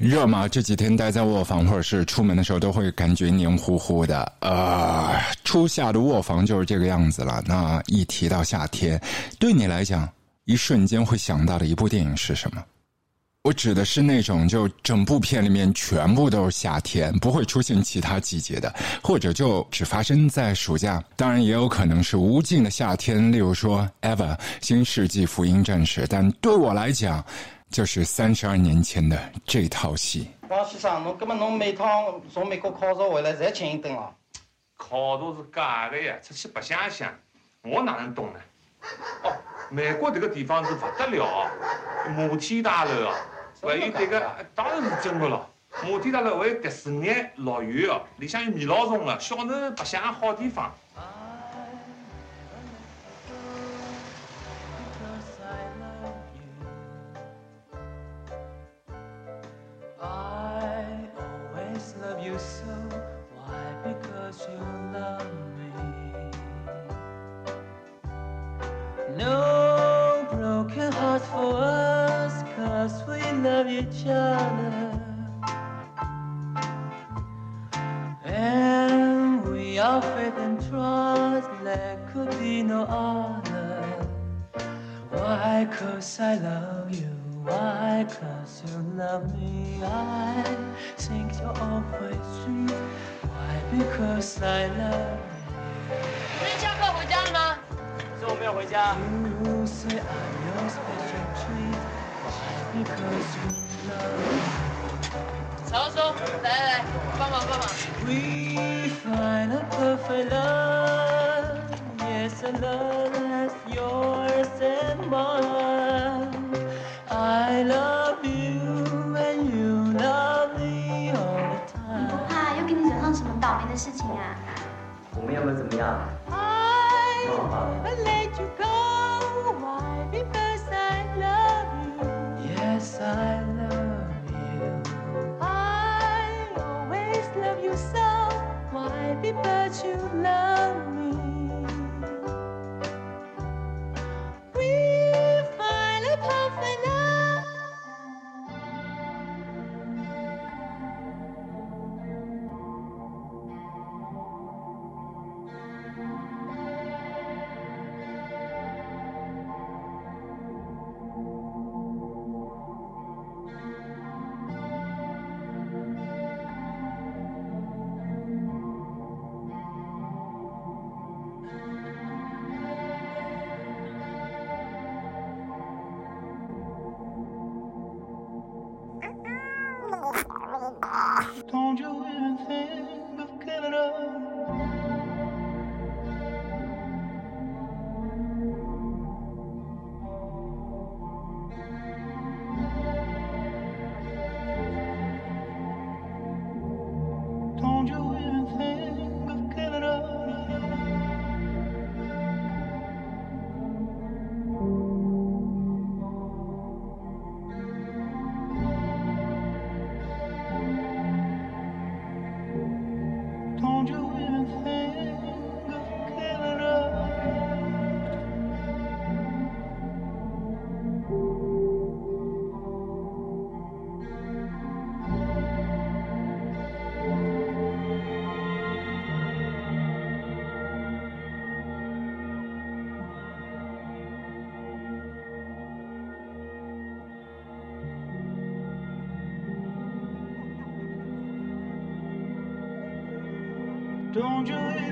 热吗？这几天待在卧房或者是出门的时候，都会感觉黏糊糊的。啊，初夏的卧房就是这个样子了。那一提到夏天，对你来讲，一瞬间会想到的一部电影是什么？我指的是那种就整部片里面全部都是夏天，不会出现其他季节的，或者就只发生在暑假。当然，也有可能是无尽的夏天，例如说《Ever》新世纪福音战士。但对我来讲，就是三十二年前的这套戏。王先生，侬根本侬每趟从美国考察回来，侪请一顿了。考察是假的呀，出去白相相，我哪能懂呢？哦，美国这个地方是不得了，摩天大楼哦，还有这个当然是真的了。摩天大楼还有迪士尼乐园哦，里向有米老鼠的，小人白相好地方。Each other. And we are faith and trust, there could be no other. Why? Cause I love you. Why? Cause you love me. I think you're always sweet. Why? Because I love you. 今天下课回家了吗？是我没有回家。You say I'm your special treat. Why? Because you 曹叔，来来来，帮忙帮忙。We find a perfect love, yes, a love that's yours and mine. I love you and you love me all the time. 你不怕又给你惹上什么倒霉的事情啊？我们有没有怎么样？ I 好好 let you go, why? Because I love you. I always love you so. Why? Because you love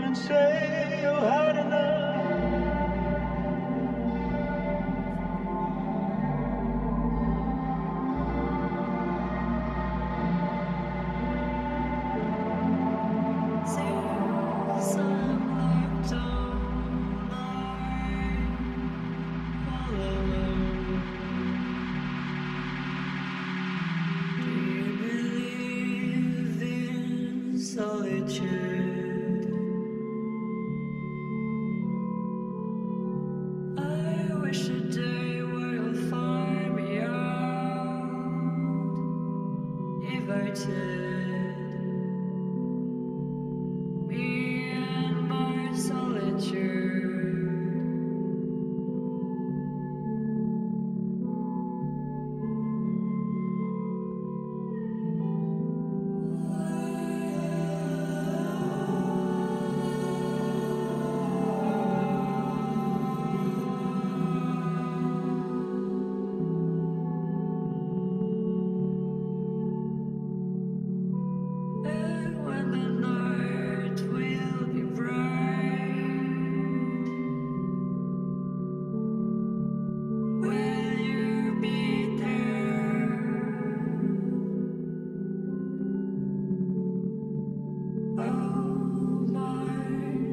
and say, oh,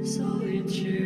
so it's true.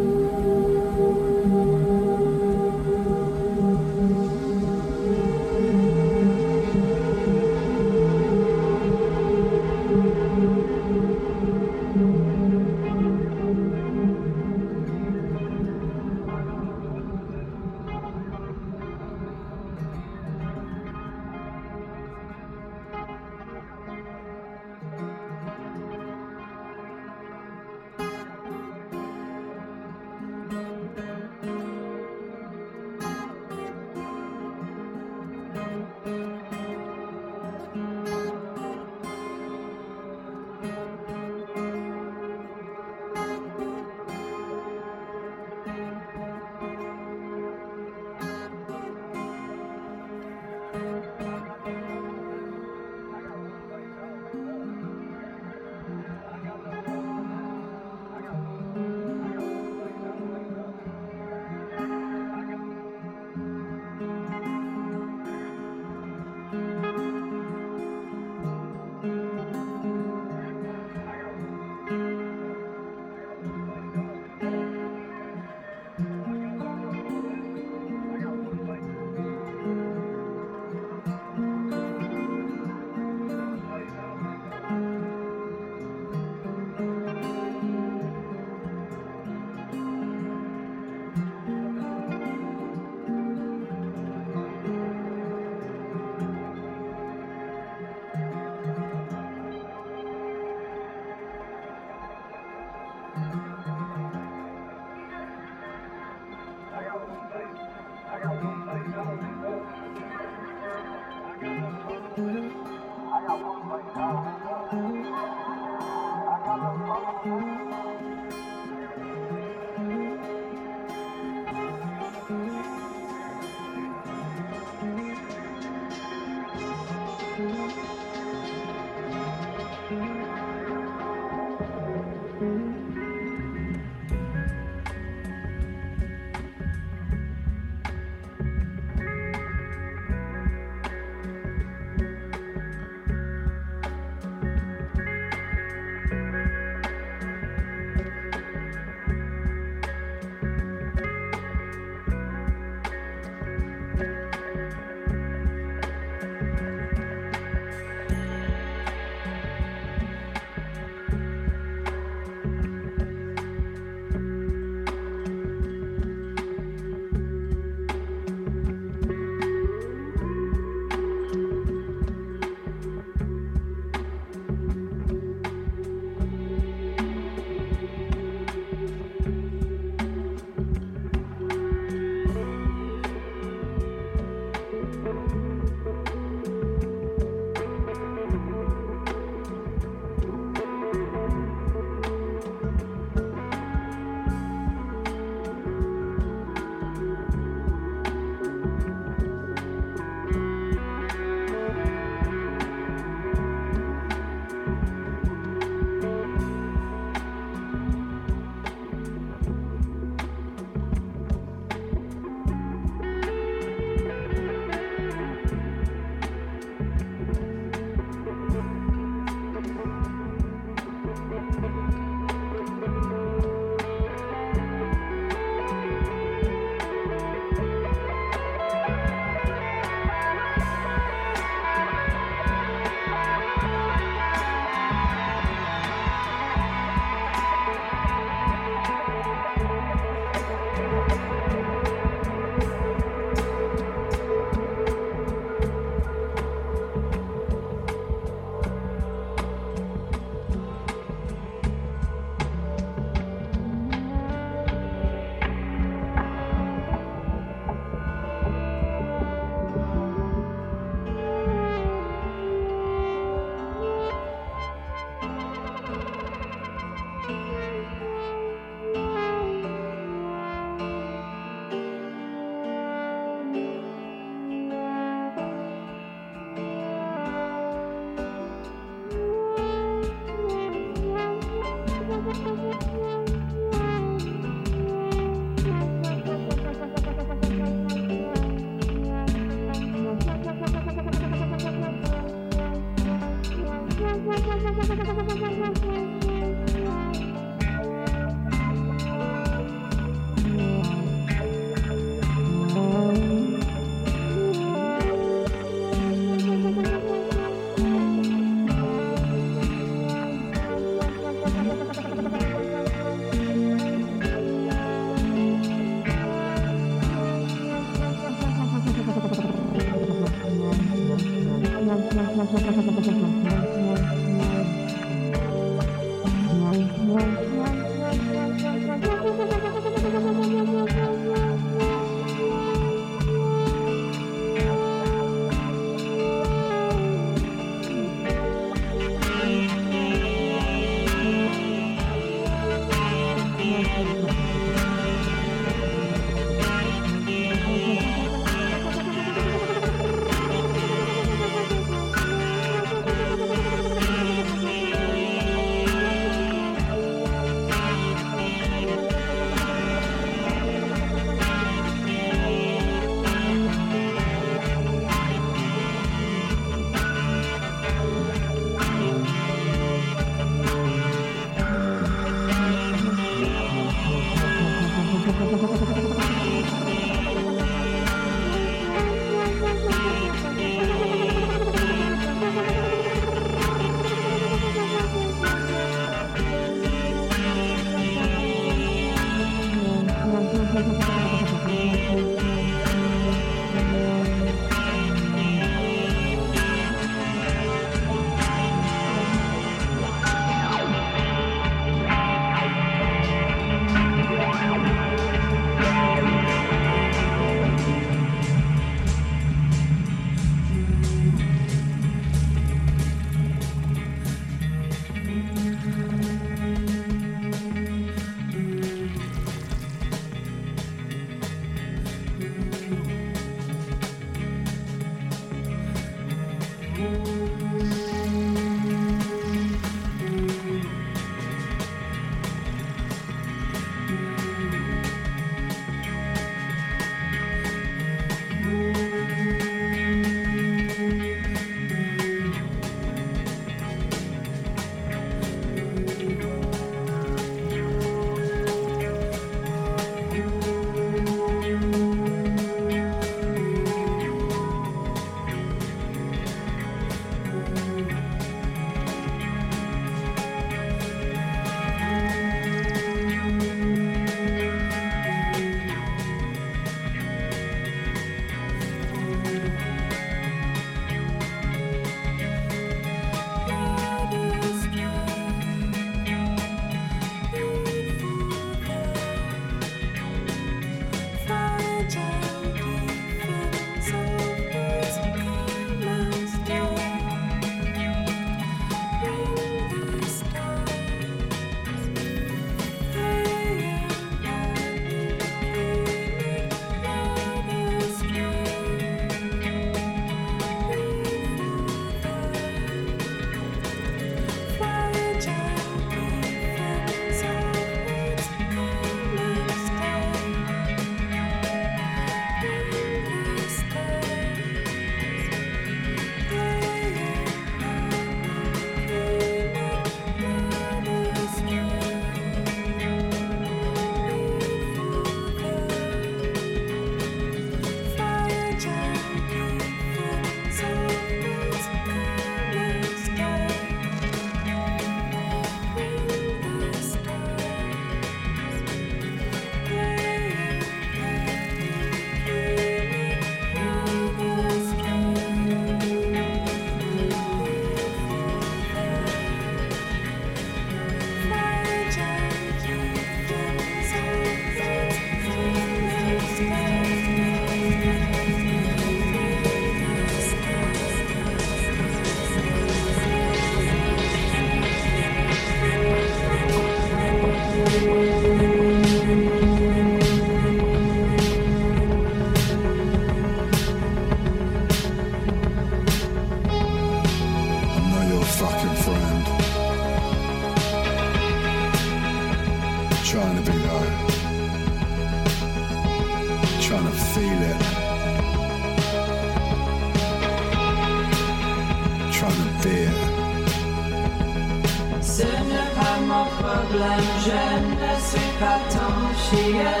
Ce n'est pas mon problème, je ne suis pas ton chien.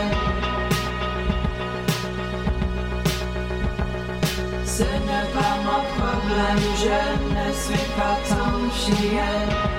Ce n'est pas mon problème, je ne suis pas ton chien.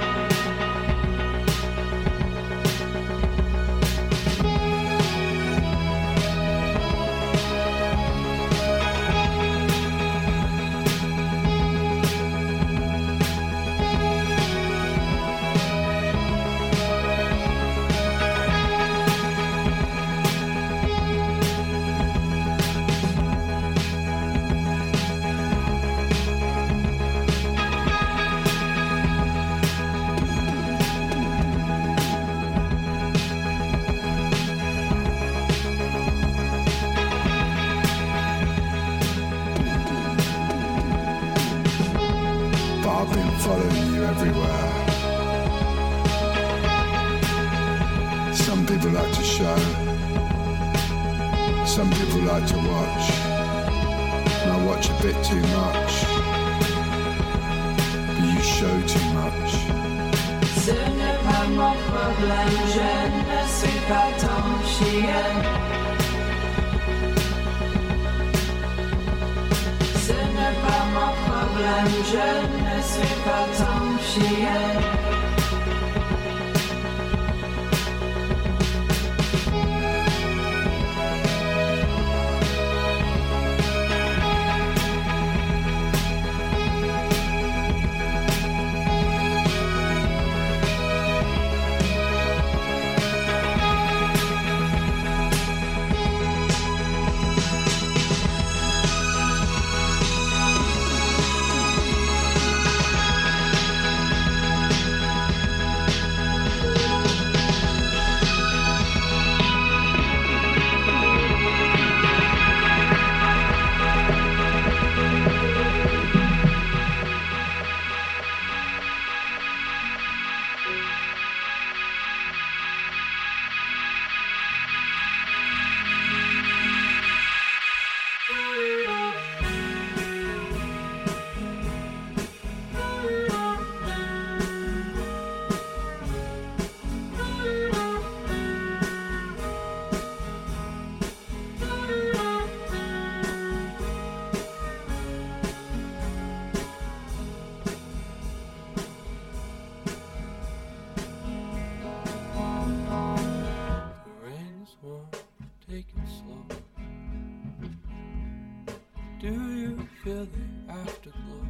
Feel the afterglow?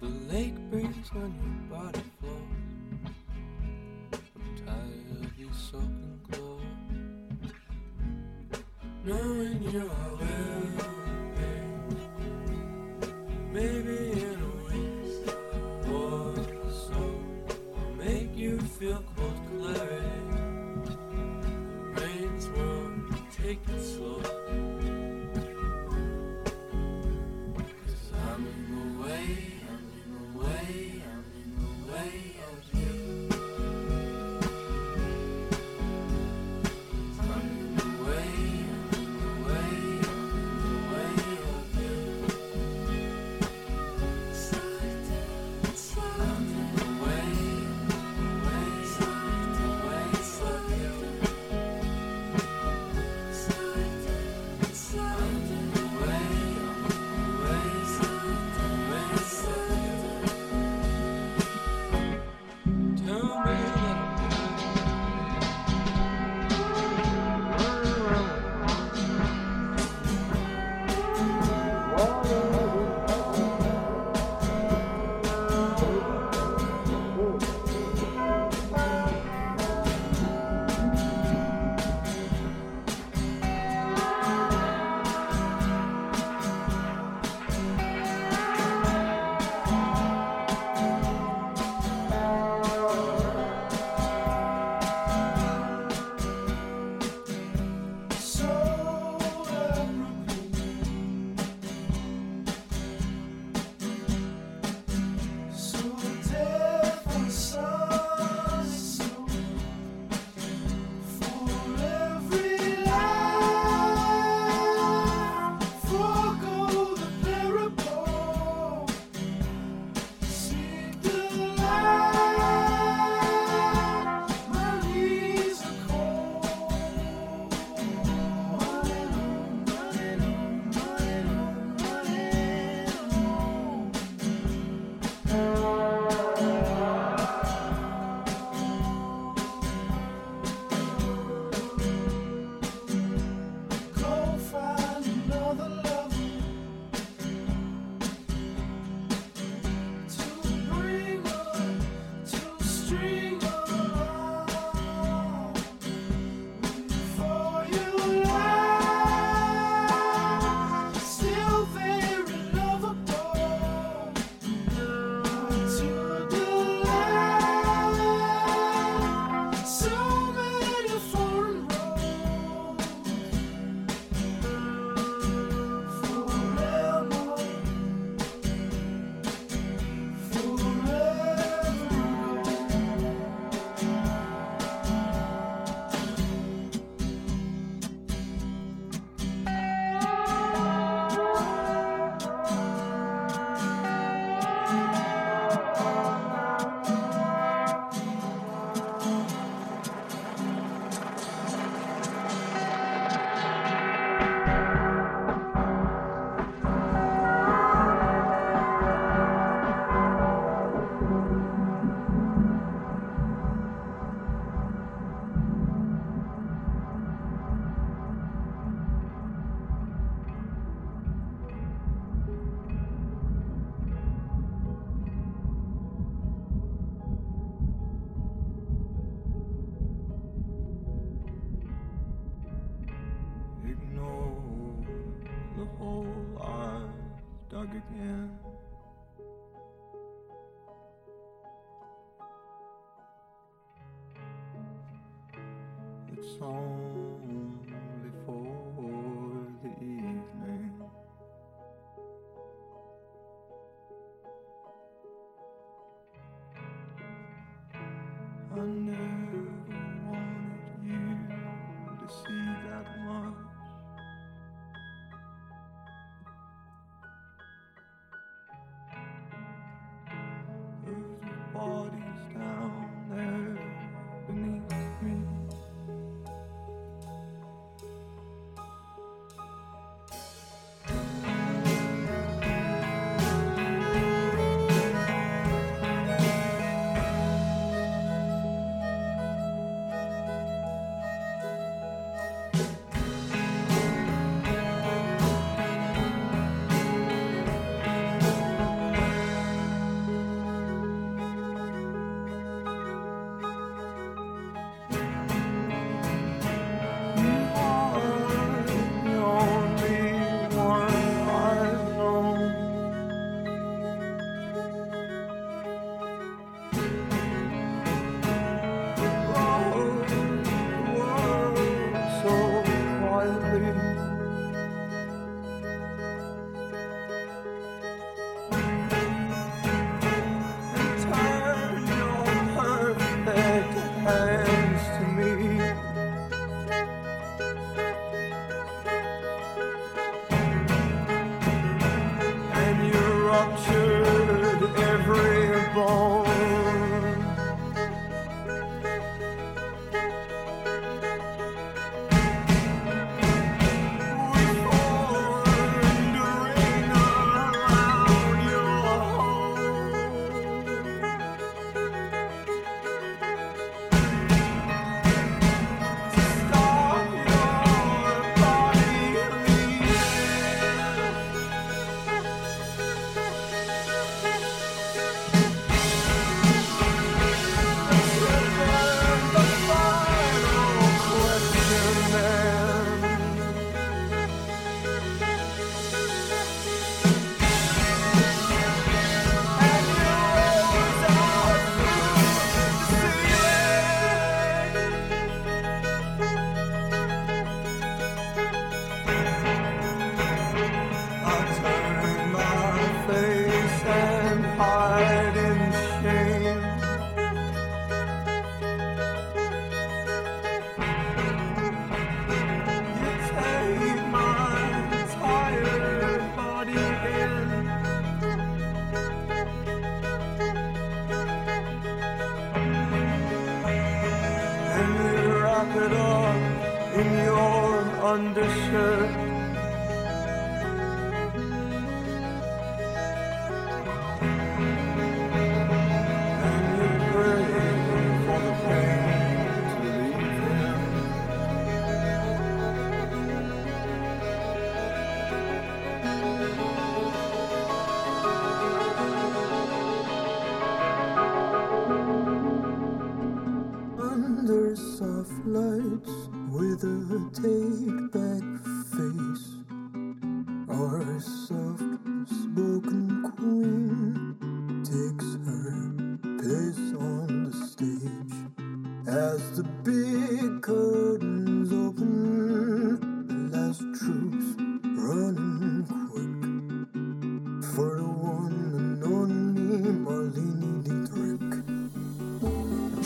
The lake breeze when your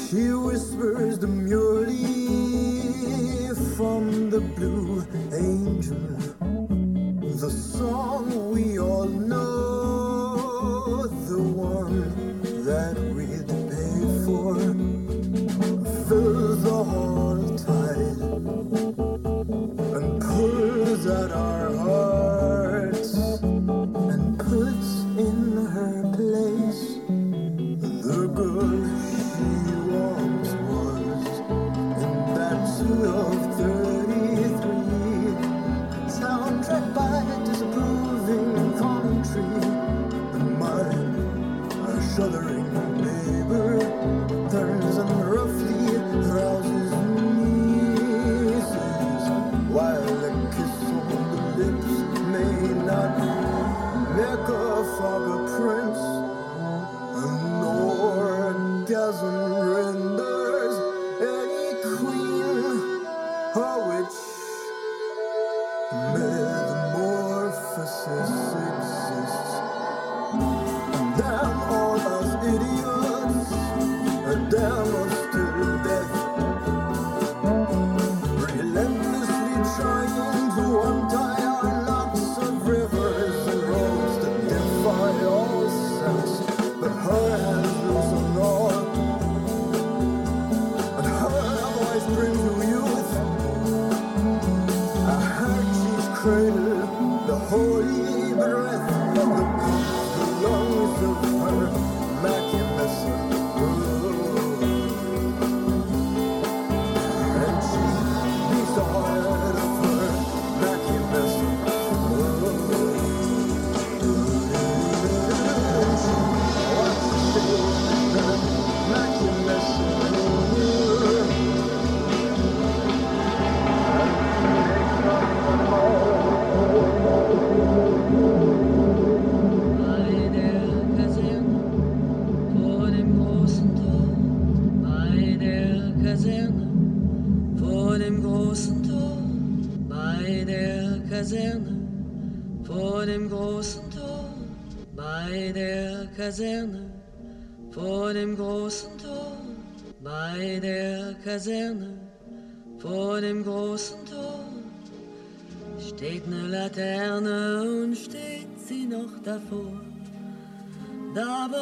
She whispers demurely from the blue angel, the song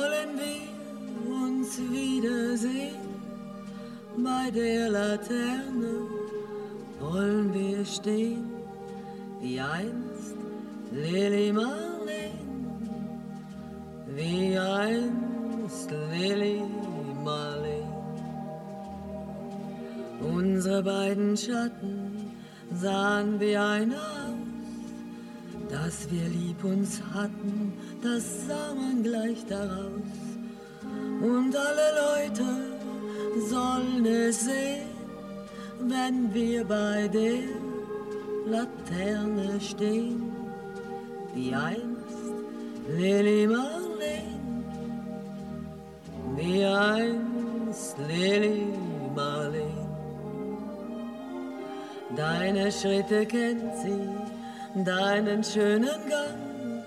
wollen wir uns wiedersehen. Bei der Laterne wollen wir stehen, wie einst Lili Marleen, wie einst Lili Marleen. Unsere beiden Schatten sahen wie ein aus, dass wir lieb uns hatten, das sah man gleich daraus. Und alle Leute sollen es sehen, wenn wir bei der Laterne stehen, wie einst Lili Marleen, wie einst Lili Marleen. Deine Schritte kennt sie, deinen schönen Gang.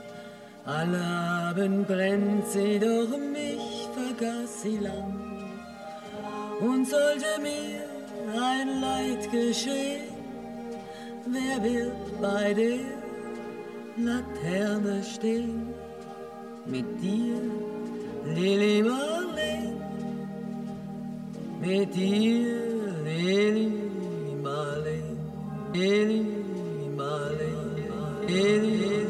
Alle Abend brennt sie, doch mich vergaß sie lang. Und sollte mir ein Leid geschehen, wer wird bei der Laterne stehen? Mit dir, Lili Marleen, mit dir, Lili Marleen. Eli Male, Eli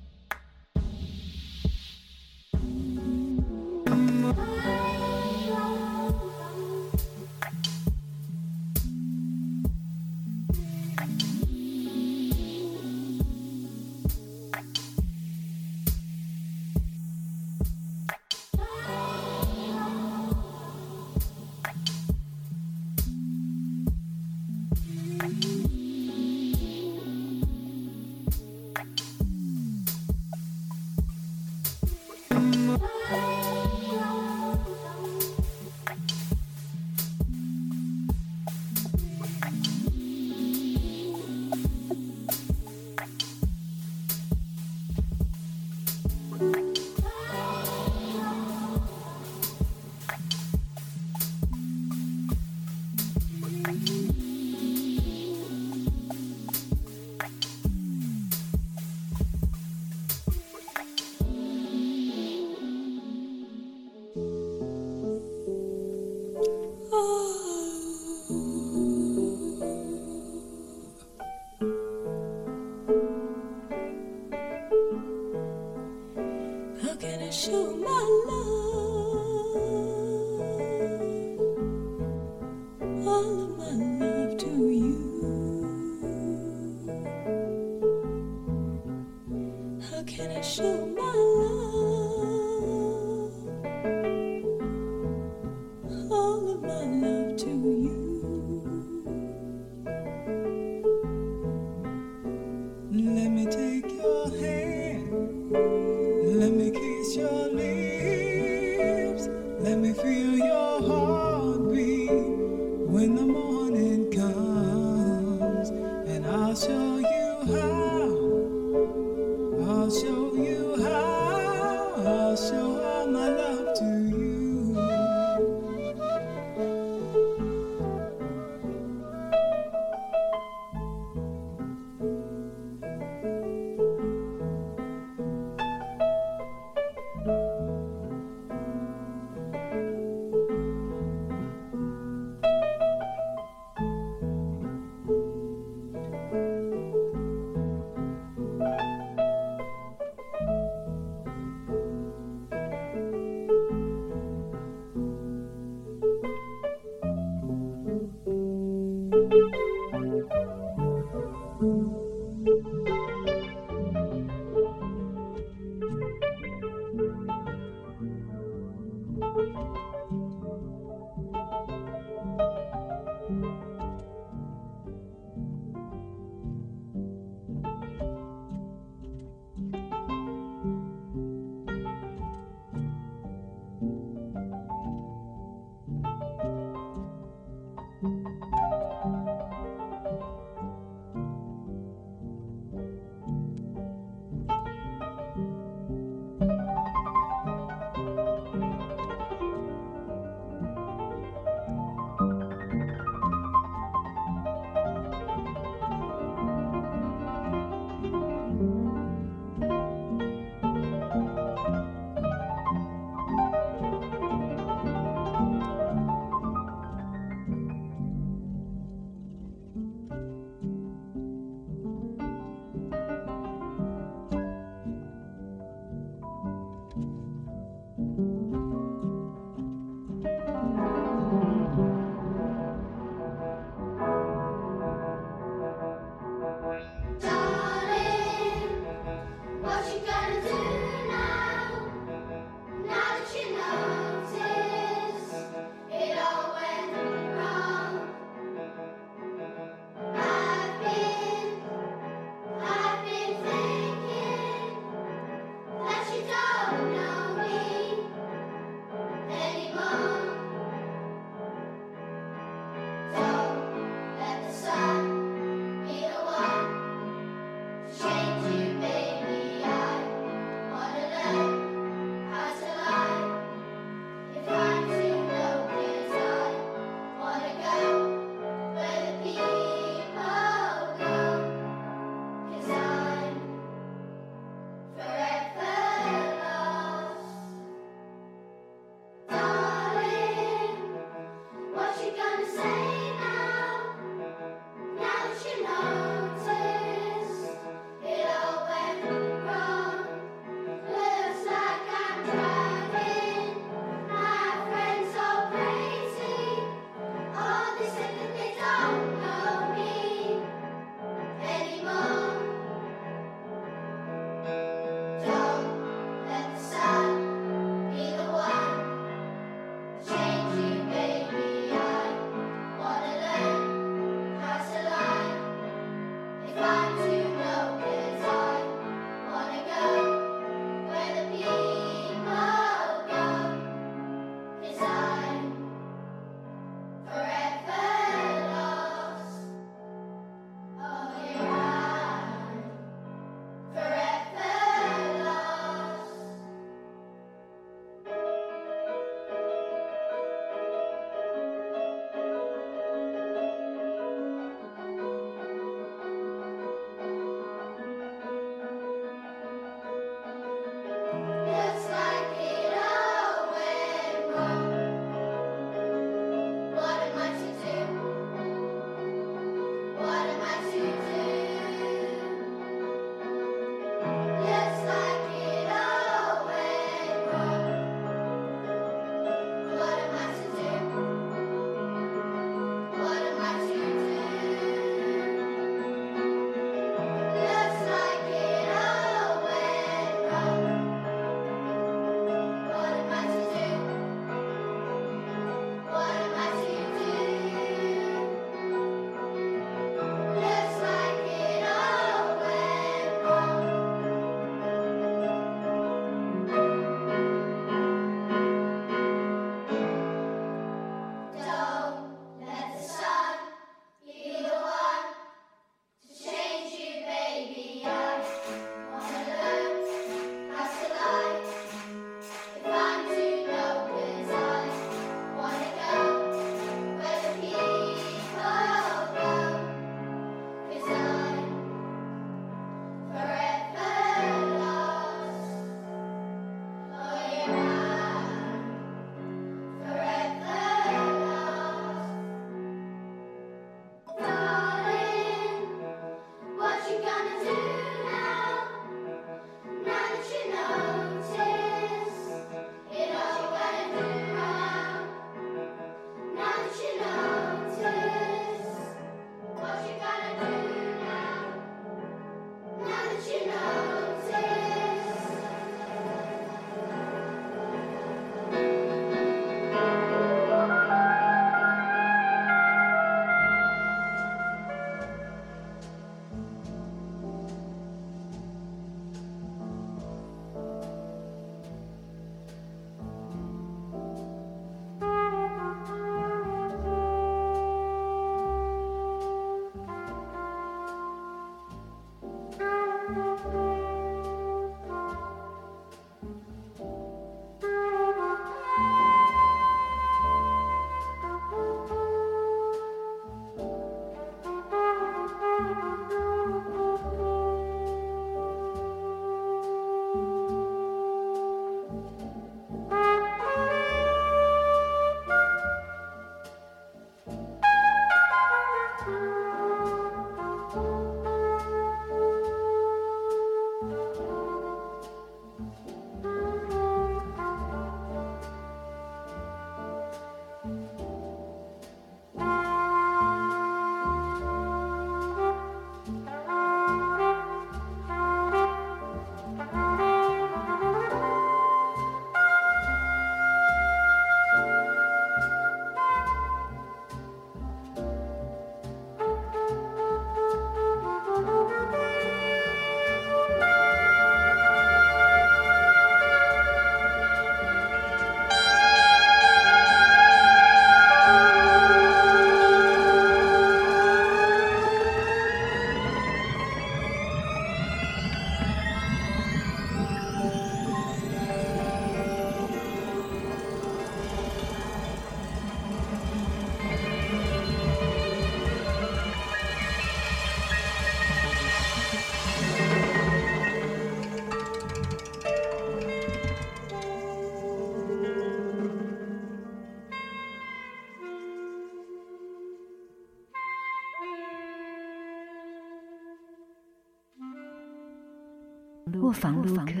卧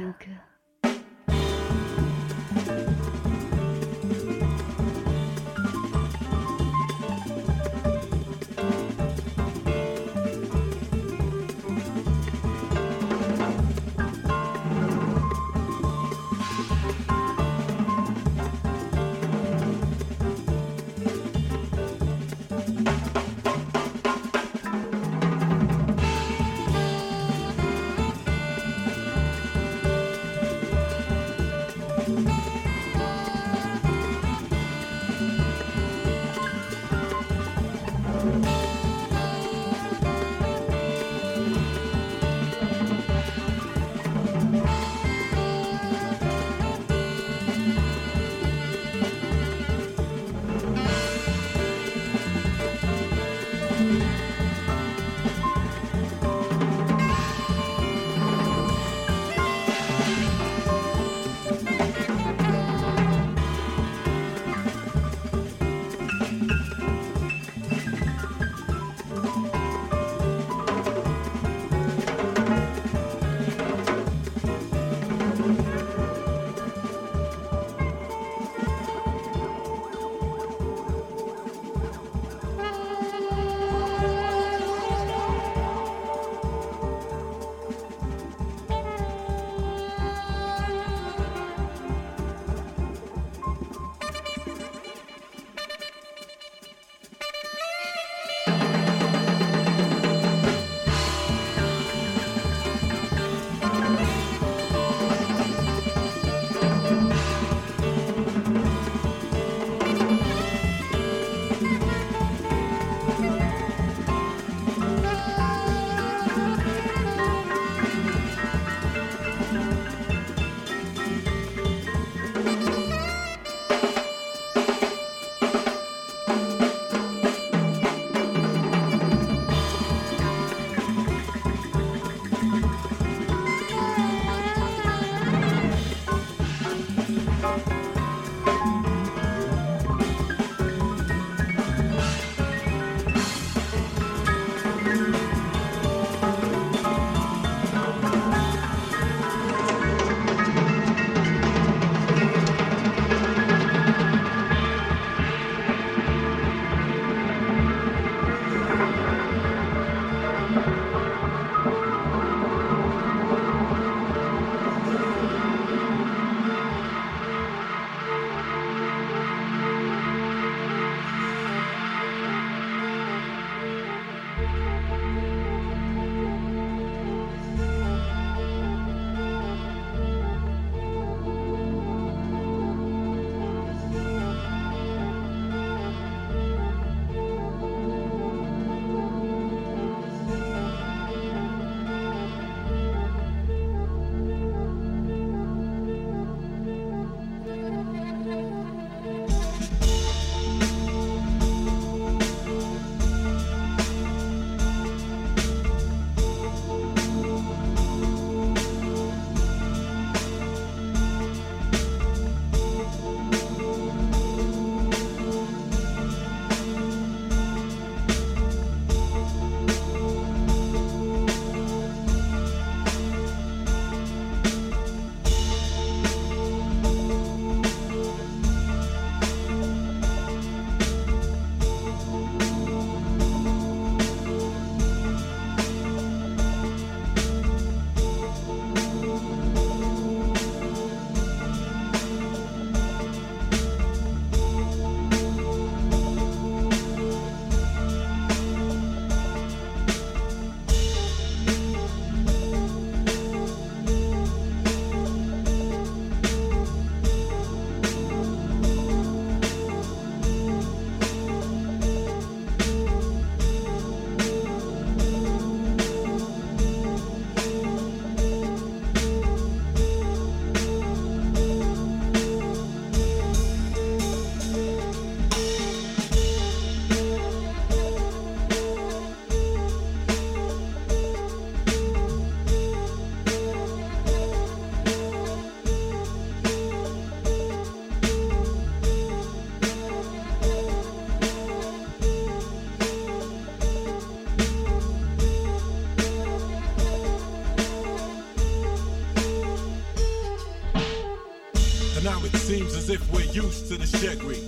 used to the shaggy.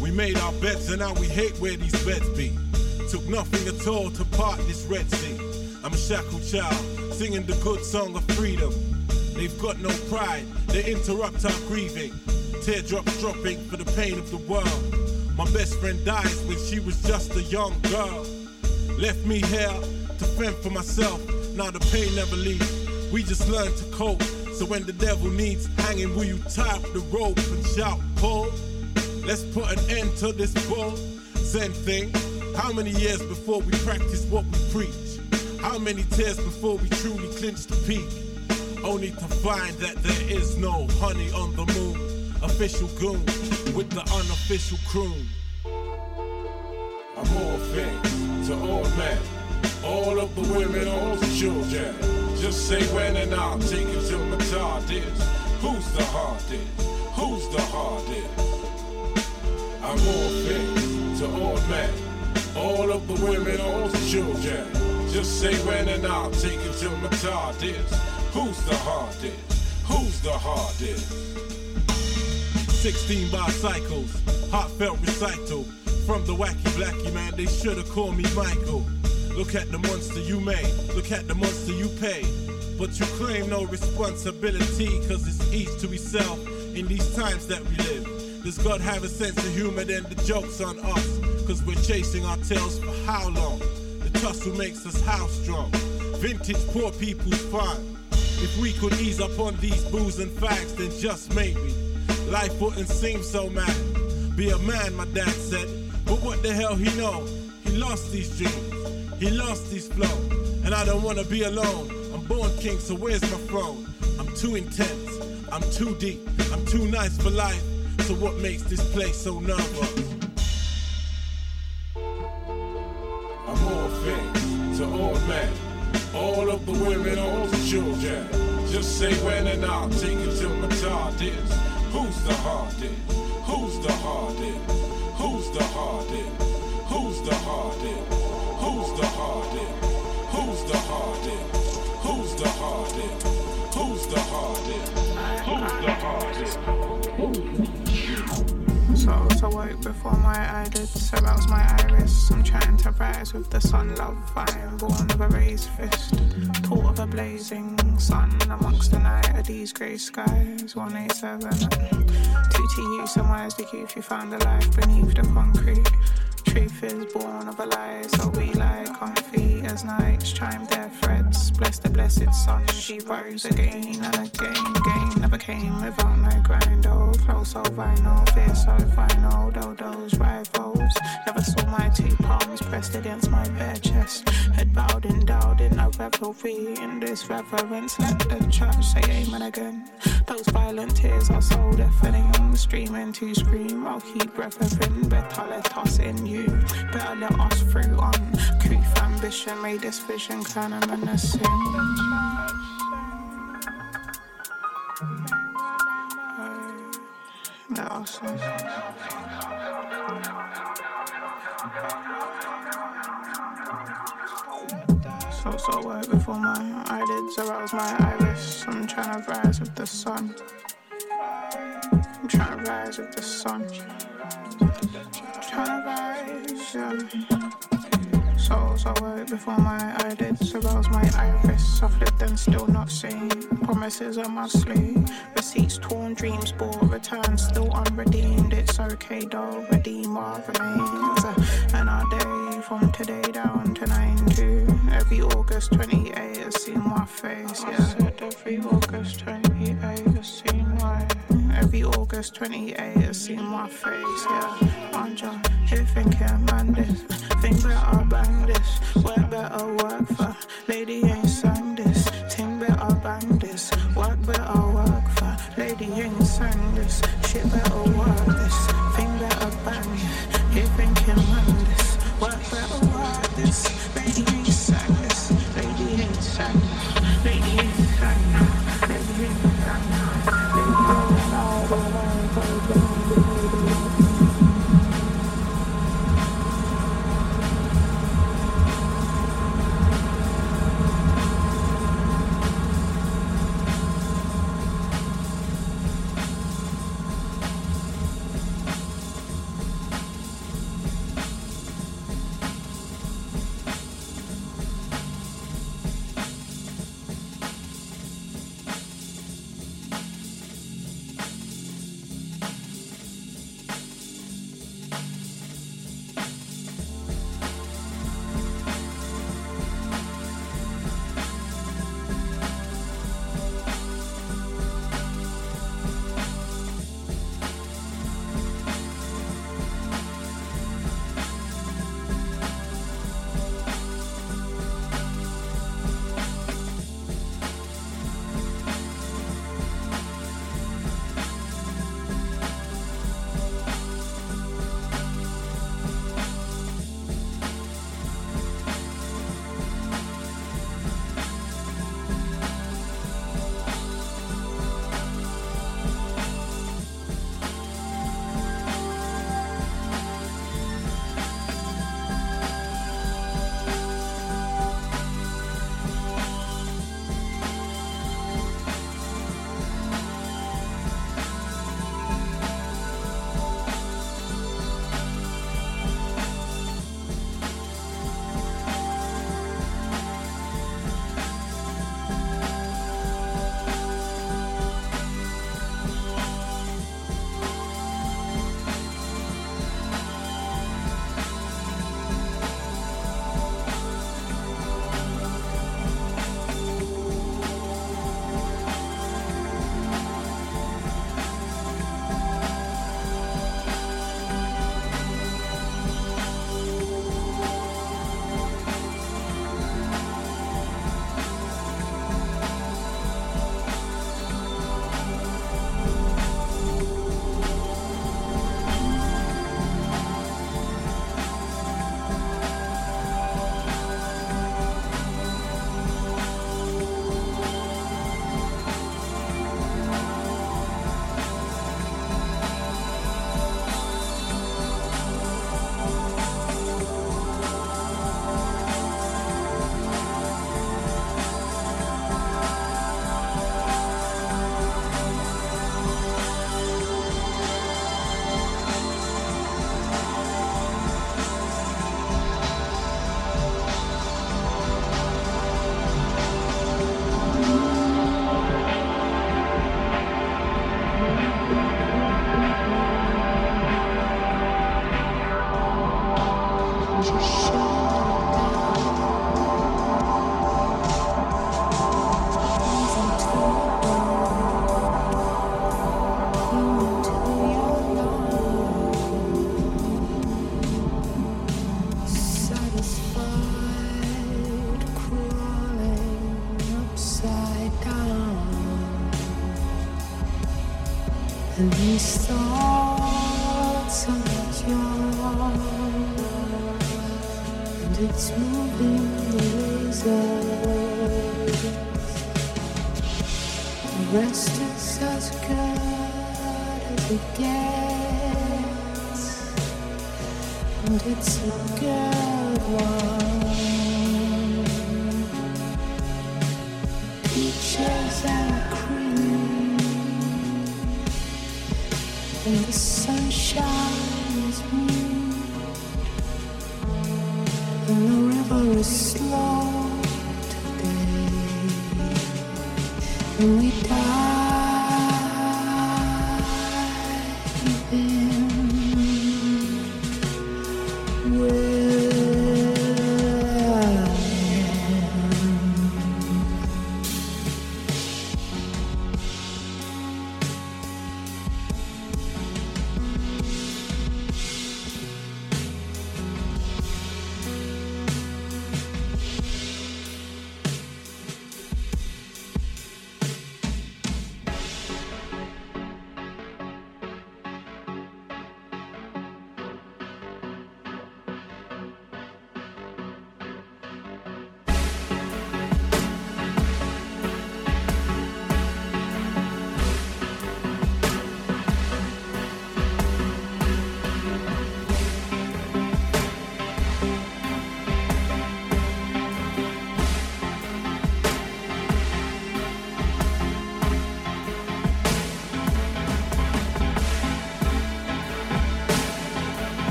We made our beds and now we hate where these beds be. Took nothing at all to part this Red Sea. I'm a shackled child, singing the good song of freedom. They've got no pride, they interrupt our grieving. Teardrops dropping for the pain of the world. My best friend dies when she was just a young girl. Left me here to fend for myself. Now the pain never leaves. We just learn to cope. So when the devil needs hanging, will you tie up the rope and shout, pull? Let's put an end to this bull. Zen thing. How many years before we practice what we preach? How many tears before we truly clinch the peak? Only to find that there is no honey on the moon. Official goon with the unofficial croon. I'm all things to all men, all of the women, all the children. Just say when and I'll take it till my is. Who's the hardest? Who's the hardest? I'm all things to all men, all of the women, all the children. Just say when and I'll take it till my is. Who's the hardest? Who's the hardest? 16 bicycles, heartfelt recital. From the wacky blacky man, they should've called me Michael. Look at the monster you made, look at the monster you paid. But you claim no responsibility, cause it's each to itself in these times that we live. Does God have a sense of humor? Then the joke's on us, cause we're chasing our tails for how long? The tussle makes us how strong? Vintage poor people's fun. If we could ease up on these booze and fags, then just maybe life wouldn't seem so mad. Be a man, my dad said. But what the hell he know? He lost these dreams. He lost his flow. And I don't wanna be alone. I'm born king, so where's my throne? I'm too intense. I'm too deep. I'm too nice for life. So what makes this place so nervous? I'm all things to all men. All of the women, all the children. Just say when and I'll take it till my is. Who's the hardest? Who's the hardest? Who's the hardest? So, so woke before my eyelids arouse my iris. I'm trying to rise with the sun, love. I am born of a raised fist. Thought of a blazing sun amongst the night of these grey skies. 187. Two to you, some wise the youth you found alive beneath the concrete. Truth is born of a lie, so we lie comfy as nights chime their threads. Bless the blessed sun, she rose again and again. Gain never came without no grind. Oh, flow so vinyl, fear so final. Though those rivals. Never saw my two palms pressed against my bare chest. Head bowed and endowed in no revelry. In this reverence, let the church say amen again. Those violent tears are so deafening. Streaming to scream, I'll keep reveling. Better let us in you. Better let us through on. Creep ambition made this vision kind of menacing. Let us So, so right before my eyelids arouse my iris. I'm trying to rise with the sun. I'm trying to rise with the sun. Trying to rise, yeah. So, so right before my eyelids arouse my iris. Lived and still not seen. Promises on my sleeve. Receipts torn, dreams bought, returns still unredeemed. It's okay though, redeemer remains. And our day from today down to 9 to every August 28 has seen my face. Yeah, I said every August 28 has seen my Every August 28 has seen my face, yeah. Anja, here thinking, man, this thing better bang this. Work better work for. Lady ain't it's a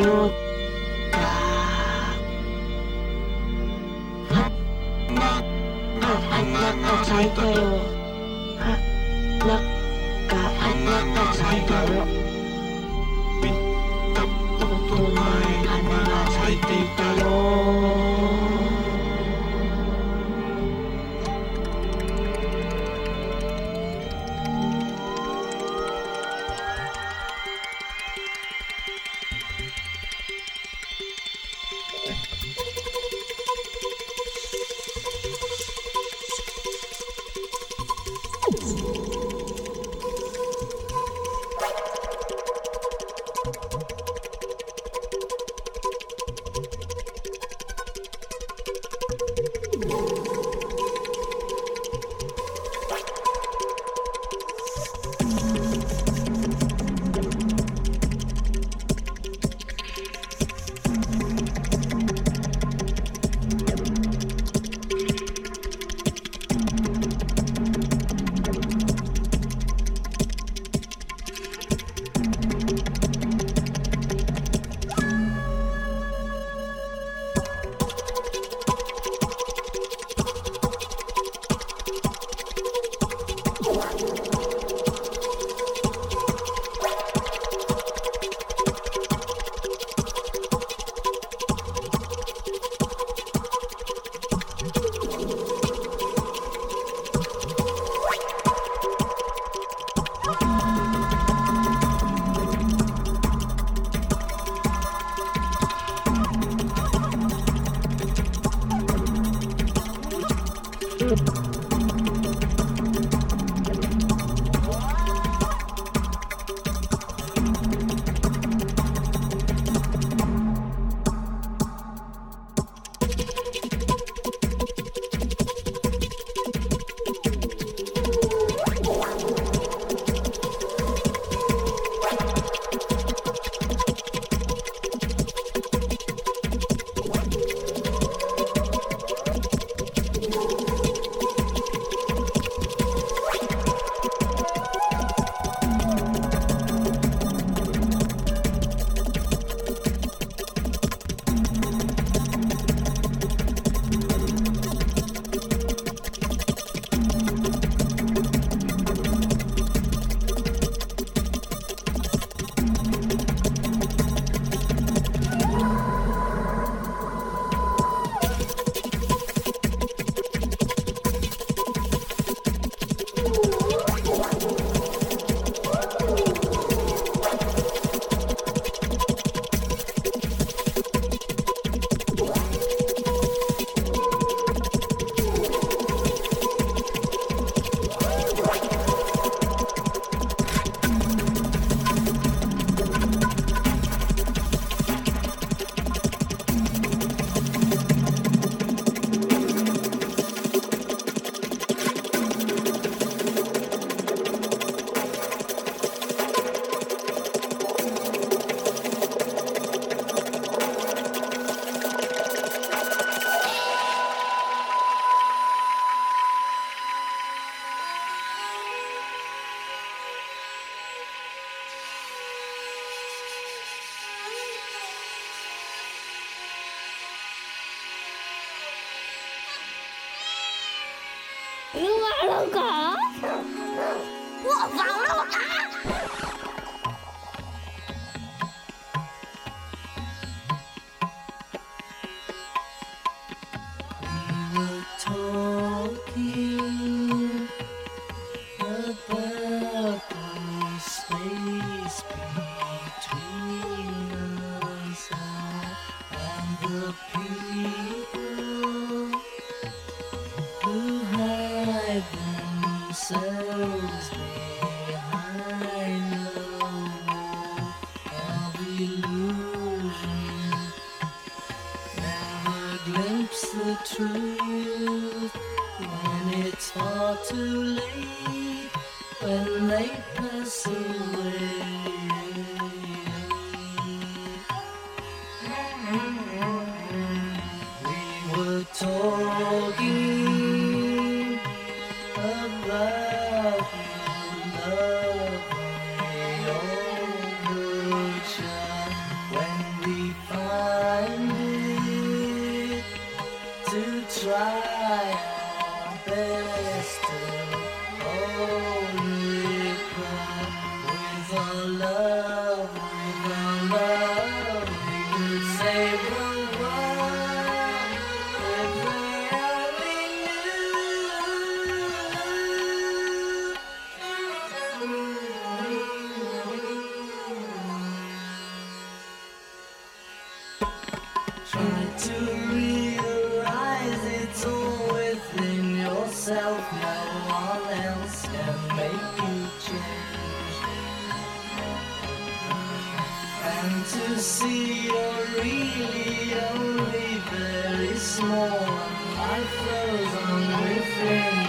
you. Try to realize it's all within yourself. No one else can make you change. And to see you're really only very small, life flows on within.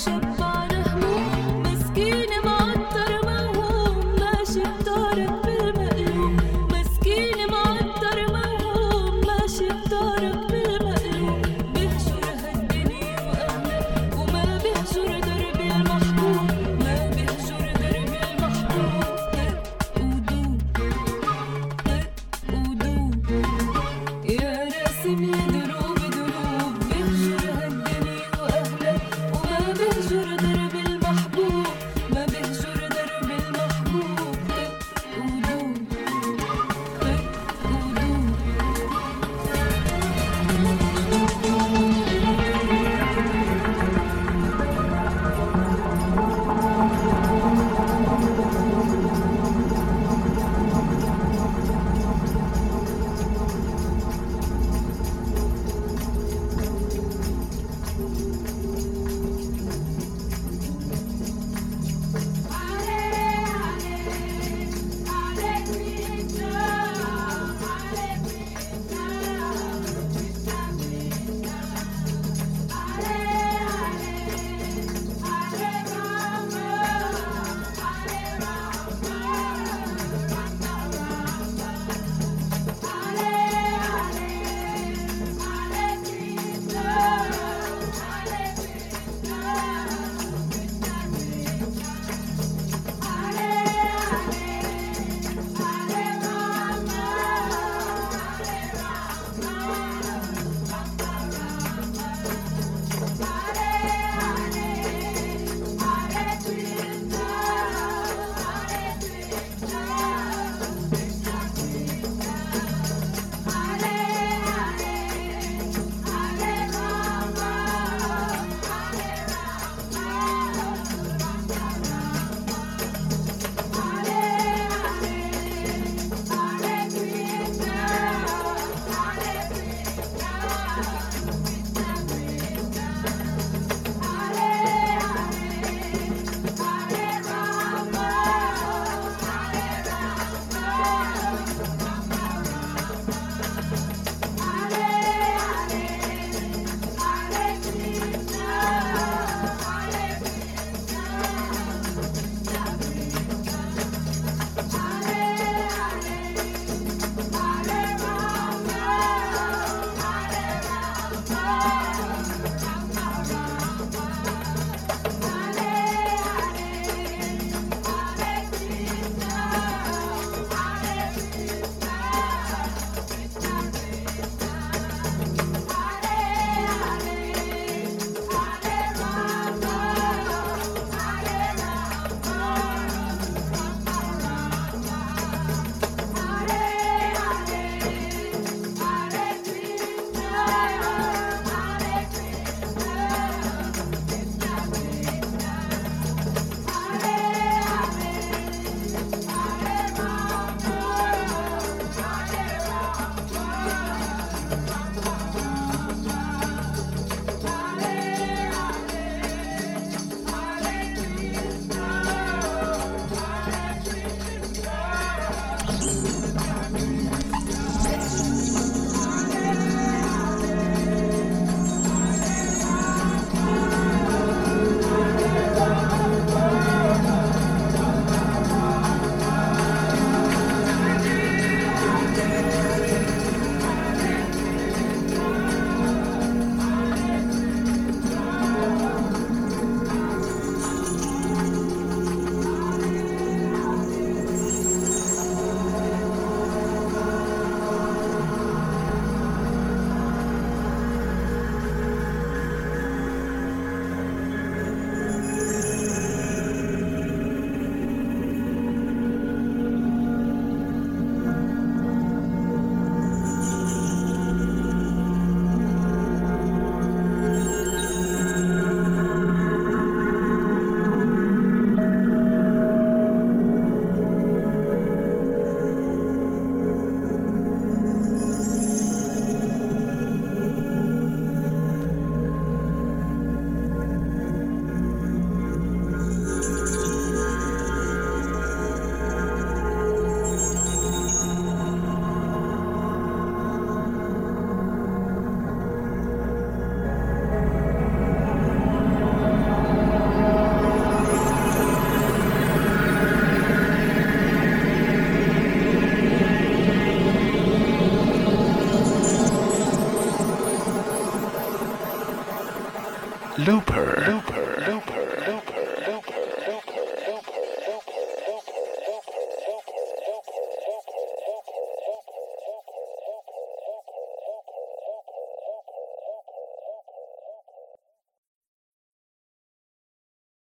should